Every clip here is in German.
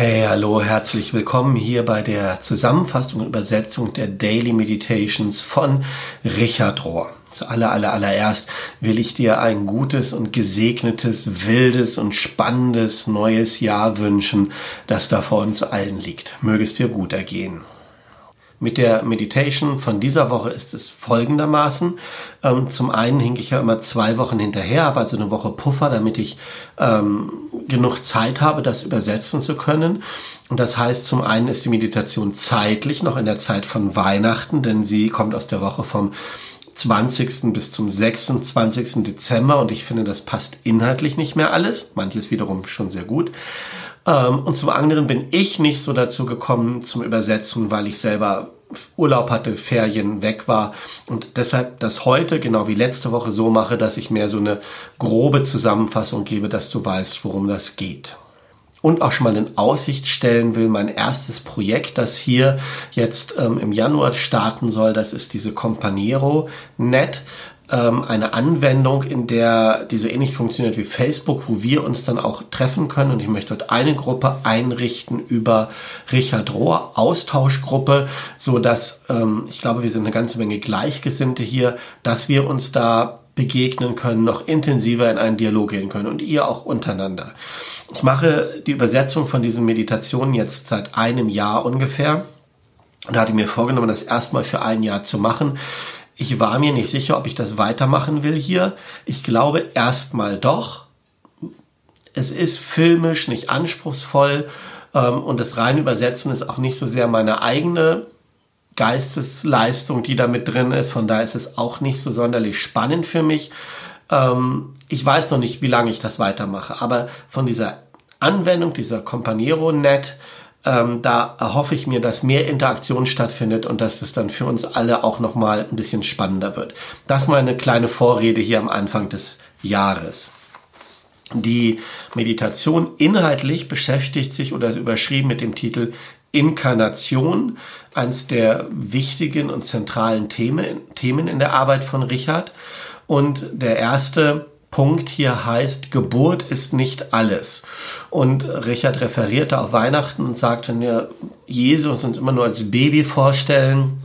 Hey, hallo, herzlich willkommen hier bei der Zusammenfassung und Übersetzung der Daily Meditations von Richard Rohr. Zu aller, aller, allererst will ich dir ein gutes und gesegnetes, wildes und spannendes neues Jahr wünschen, das da vor uns allen liegt. Möge es dir gut ergehen. Mit der Meditation von dieser Woche ist es folgendermaßen. Ähm, zum einen hink ich ja immer zwei Wochen hinterher, habe also eine Woche Puffer, damit ich ähm, genug Zeit habe, das übersetzen zu können. Und das heißt, zum einen ist die Meditation zeitlich noch in der Zeit von Weihnachten, denn sie kommt aus der Woche vom 20. bis zum 26. Dezember und ich finde, das passt inhaltlich nicht mehr alles. Manches wiederum schon sehr gut. Ähm, und zum anderen bin ich nicht so dazu gekommen zum Übersetzen, weil ich selber Urlaub hatte, Ferien weg war und deshalb das heute genau wie letzte Woche so mache, dass ich mehr so eine grobe Zusammenfassung gebe, dass du weißt, worum das geht. Und auch schon mal in Aussicht stellen will, mein erstes Projekt, das hier jetzt ähm, im Januar starten soll, das ist diese Companiero Net ähm, eine Anwendung, in der die so ähnlich funktioniert wie Facebook, wo wir uns dann auch treffen können. Und ich möchte dort eine Gruppe einrichten über Richard Rohr, Austauschgruppe, so dass ähm, ich glaube, wir sind eine ganze Menge Gleichgesinnte hier, dass wir uns da begegnen können, noch intensiver in einen Dialog gehen können und ihr auch untereinander. Ich mache die Übersetzung von diesen Meditationen jetzt seit einem Jahr ungefähr und hatte mir vorgenommen, das erstmal für ein Jahr zu machen. Ich war mir nicht sicher, ob ich das weitermachen will hier. Ich glaube erstmal doch. Es ist filmisch nicht anspruchsvoll ähm, und das reine Übersetzen ist auch nicht so sehr meine eigene Geistesleistung, die da mit drin ist. Von daher ist es auch nicht so sonderlich spannend für mich. Ähm, ich weiß noch nicht, wie lange ich das weitermache, aber von dieser Anwendung, dieser Companiero-Net, ähm, da erhoffe ich mir, dass mehr Interaktion stattfindet und dass das dann für uns alle auch nochmal ein bisschen spannender wird. Das mal eine kleine Vorrede hier am Anfang des Jahres. Die Meditation inhaltlich beschäftigt sich oder ist überschrieben mit dem Titel Inkarnation, eines der wichtigen und zentralen Themen, Themen in der Arbeit von Richard. Und der erste Punkt hier heißt, Geburt ist nicht alles. Und Richard referierte auf Weihnachten und sagte, wir Jesus uns immer nur als Baby vorstellen,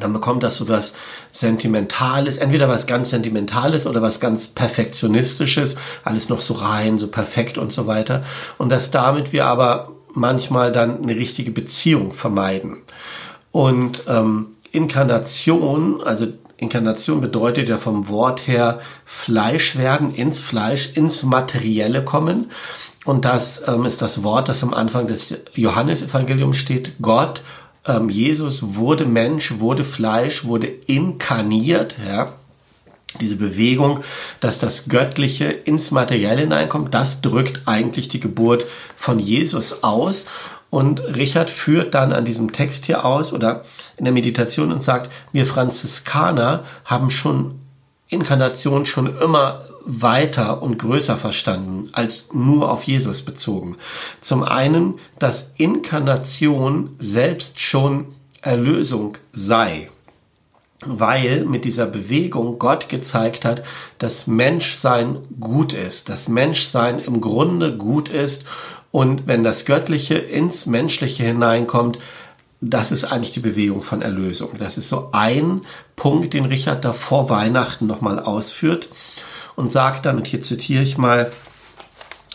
dann bekommt das so was Sentimentales, entweder was ganz Sentimentales oder was ganz Perfektionistisches, alles noch so rein, so perfekt und so weiter. Und dass damit wir aber manchmal dann eine richtige Beziehung vermeiden. Und ähm, Inkarnation, also Inkarnation bedeutet ja vom Wort her Fleisch werden, ins Fleisch, ins Materielle kommen. Und das ähm, ist das Wort, das am Anfang des Johannesevangeliums steht. Gott, ähm, Jesus wurde Mensch, wurde Fleisch, wurde inkarniert. Ja. Diese Bewegung, dass das Göttliche ins Materielle hineinkommt, das drückt eigentlich die Geburt von Jesus aus. Und Richard führt dann an diesem Text hier aus oder in der Meditation und sagt, wir Franziskaner haben schon Inkarnation schon immer weiter und größer verstanden als nur auf Jesus bezogen. Zum einen, dass Inkarnation selbst schon Erlösung sei weil mit dieser Bewegung Gott gezeigt hat, dass Menschsein gut ist, dass Menschsein im Grunde gut ist und wenn das Göttliche ins Menschliche hineinkommt, das ist eigentlich die Bewegung von Erlösung. Das ist so ein Punkt, den Richard da vor Weihnachten nochmal ausführt und sagt dann, und hier zitiere ich mal,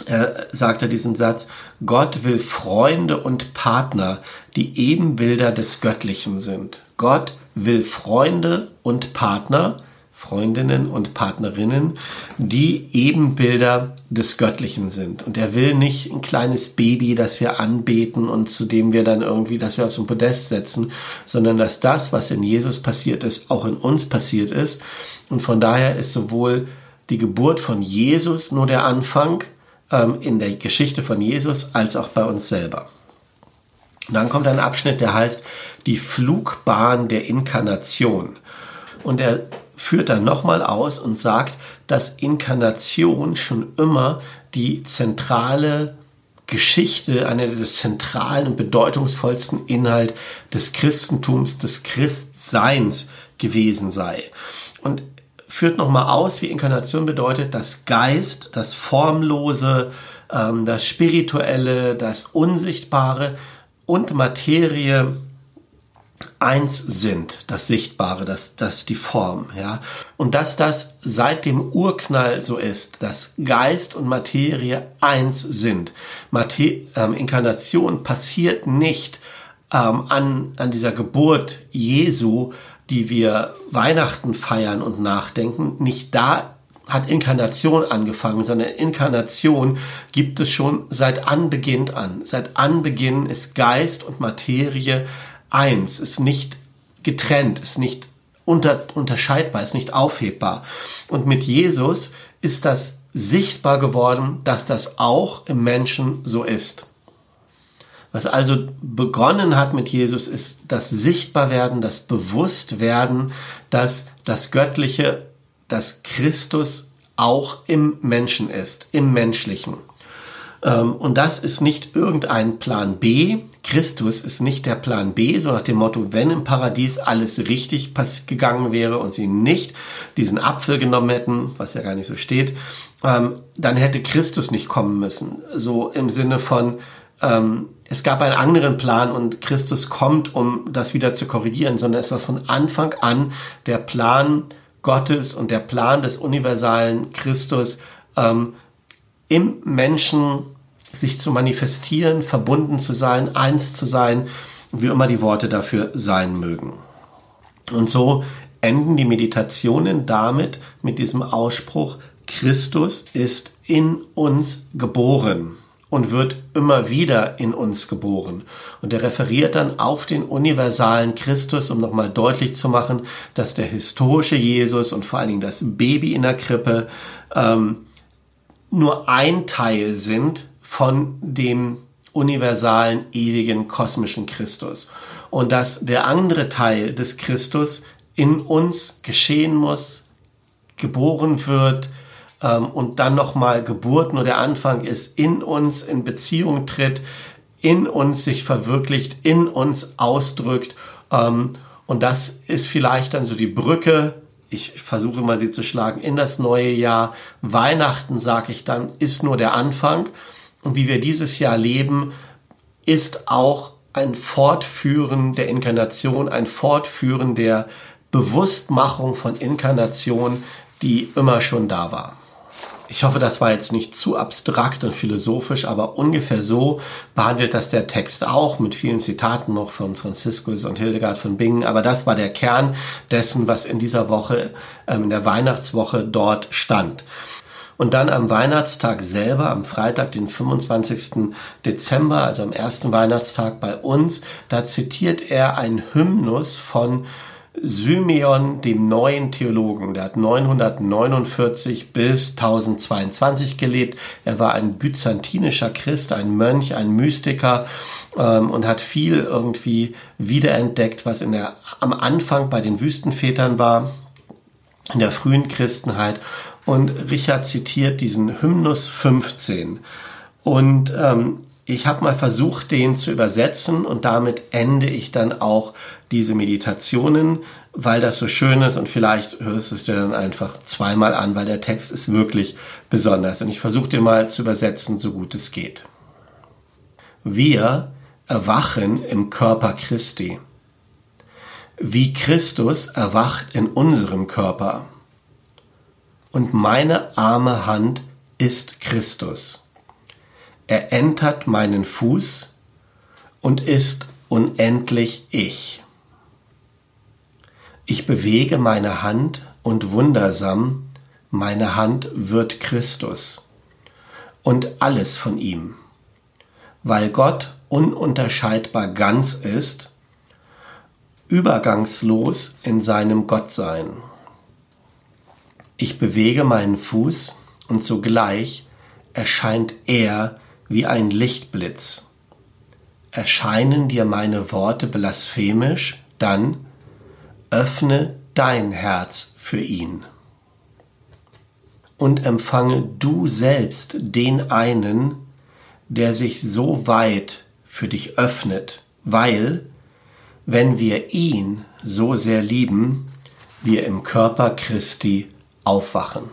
äh, sagt er diesen Satz, Gott will Freunde und Partner, die Ebenbilder des Göttlichen sind. Gott will Freunde und Partner, Freundinnen und Partnerinnen, die Ebenbilder des Göttlichen sind. Und er will nicht ein kleines Baby, das wir anbeten und zu dem wir dann irgendwie, das wir auf so ein Podest setzen, sondern dass das, was in Jesus passiert ist, auch in uns passiert ist. Und von daher ist sowohl die Geburt von Jesus nur der Anfang ähm, in der Geschichte von Jesus als auch bei uns selber. Und dann kommt ein Abschnitt, der heißt die Flugbahn der Inkarnation. Und er führt dann nochmal aus und sagt, dass Inkarnation schon immer die zentrale Geschichte, einer der zentralen und bedeutungsvollsten Inhalt des Christentums, des Christseins gewesen sei. Und führt nochmal aus, wie Inkarnation bedeutet, dass Geist, das Formlose, ähm, das Spirituelle, das Unsichtbare und Materie eins sind, das Sichtbare, das, das die Form, ja. Und dass das seit dem Urknall so ist, dass Geist und Materie eins sind. Mater ähm, Inkarnation passiert nicht ähm, an, an dieser Geburt Jesu, die wir Weihnachten feiern und nachdenken, nicht da hat Inkarnation angefangen, sondern Inkarnation gibt es schon seit Anbeginn an. Seit Anbeginn ist Geist und Materie eins, ist nicht getrennt, ist nicht unter, unterscheidbar, ist nicht aufhebbar. Und mit Jesus ist das sichtbar geworden, dass das auch im Menschen so ist. Was also begonnen hat mit Jesus, ist das Sichtbarwerden, das Bewusstwerden, dass das Göttliche, dass Christus auch im Menschen ist, im Menschlichen. Ähm, und das ist nicht irgendein Plan B. Christus ist nicht der Plan B, so nach dem Motto, wenn im Paradies alles richtig gegangen wäre und sie nicht diesen Apfel genommen hätten, was ja gar nicht so steht, ähm, dann hätte Christus nicht kommen müssen. So im Sinne von, ähm, es gab einen anderen Plan und Christus kommt, um das wieder zu korrigieren, sondern es war von Anfang an der Plan Gottes und der Plan des universalen Christus, im Menschen sich zu manifestieren, verbunden zu sein, eins zu sein, wie immer die Worte dafür sein mögen. Und so enden die Meditationen damit mit diesem Ausspruch, Christus ist in uns geboren und wird immer wieder in uns geboren. Und er referiert dann auf den universalen Christus, um nochmal deutlich zu machen, dass der historische Jesus und vor allen Dingen das Baby in der Krippe ähm, nur ein Teil sind von dem universalen, ewigen, kosmischen Christus. Und dass der andere Teil des Christus in uns geschehen muss, geboren wird ähm, und dann nochmal Geburt nur der Anfang ist, in uns in Beziehung tritt, in uns sich verwirklicht, in uns ausdrückt. Ähm, und das ist vielleicht dann so die Brücke ich versuche mal sie zu schlagen, in das neue Jahr. Weihnachten, sage ich dann, ist nur der Anfang. Und wie wir dieses Jahr leben, ist auch ein Fortführen der Inkarnation, ein Fortführen der Bewusstmachung von Inkarnation, die immer schon da war. Ich hoffe, das war jetzt nicht zu abstrakt und philosophisch, aber ungefähr so behandelt das der Text auch mit vielen Zitaten noch von Franziskus und Hildegard von Bingen. Aber das war der Kern dessen, was in dieser Woche, ähm, in der Weihnachtswoche dort stand. Und dann am Weihnachtstag selber, am Freitag, den 25. Dezember, also am ersten Weihnachtstag bei uns, da zitiert er ein Hymnus von Symeon, dem neuen Theologen. Der hat 949 bis 1022 gelebt. Er war ein byzantinischer Christ, ein Mönch, ein Mystiker ähm, und hat viel irgendwie wiederentdeckt, was in der, am Anfang bei den Wüstenvätern war, in der frühen Christenheit. Und Richard zitiert diesen Hymnus 15. Und ähm, ich habe mal versucht, den zu übersetzen und damit ende ich dann auch diese Meditationen, weil das so schön ist und vielleicht hörst du es dir dann einfach zweimal an, weil der Text ist wirklich besonders. Und ich versuche dir mal zu übersetzen, so gut es geht. Wir erwachen im Körper Christi. Wie Christus erwacht in unserem Körper. Und meine arme Hand ist Christus. Er entert meinen Fuß und ist unendlich ich. Ich bewege meine Hand und wundersam, meine Hand wird Christus und alles von ihm. Weil Gott ununterscheidbar ganz ist, übergangslos in seinem Gottsein. Ich bewege meinen Fuß und sogleich erscheint er wie ein Lichtblitz. Erscheinen dir meine Worte blasphemisch, dann öffne dein Herz für ihn. Und empfange du selbst den einen, der sich so weit für dich öffnet, weil, wenn wir ihn so sehr lieben, wir im Körper Christi Aufwachen.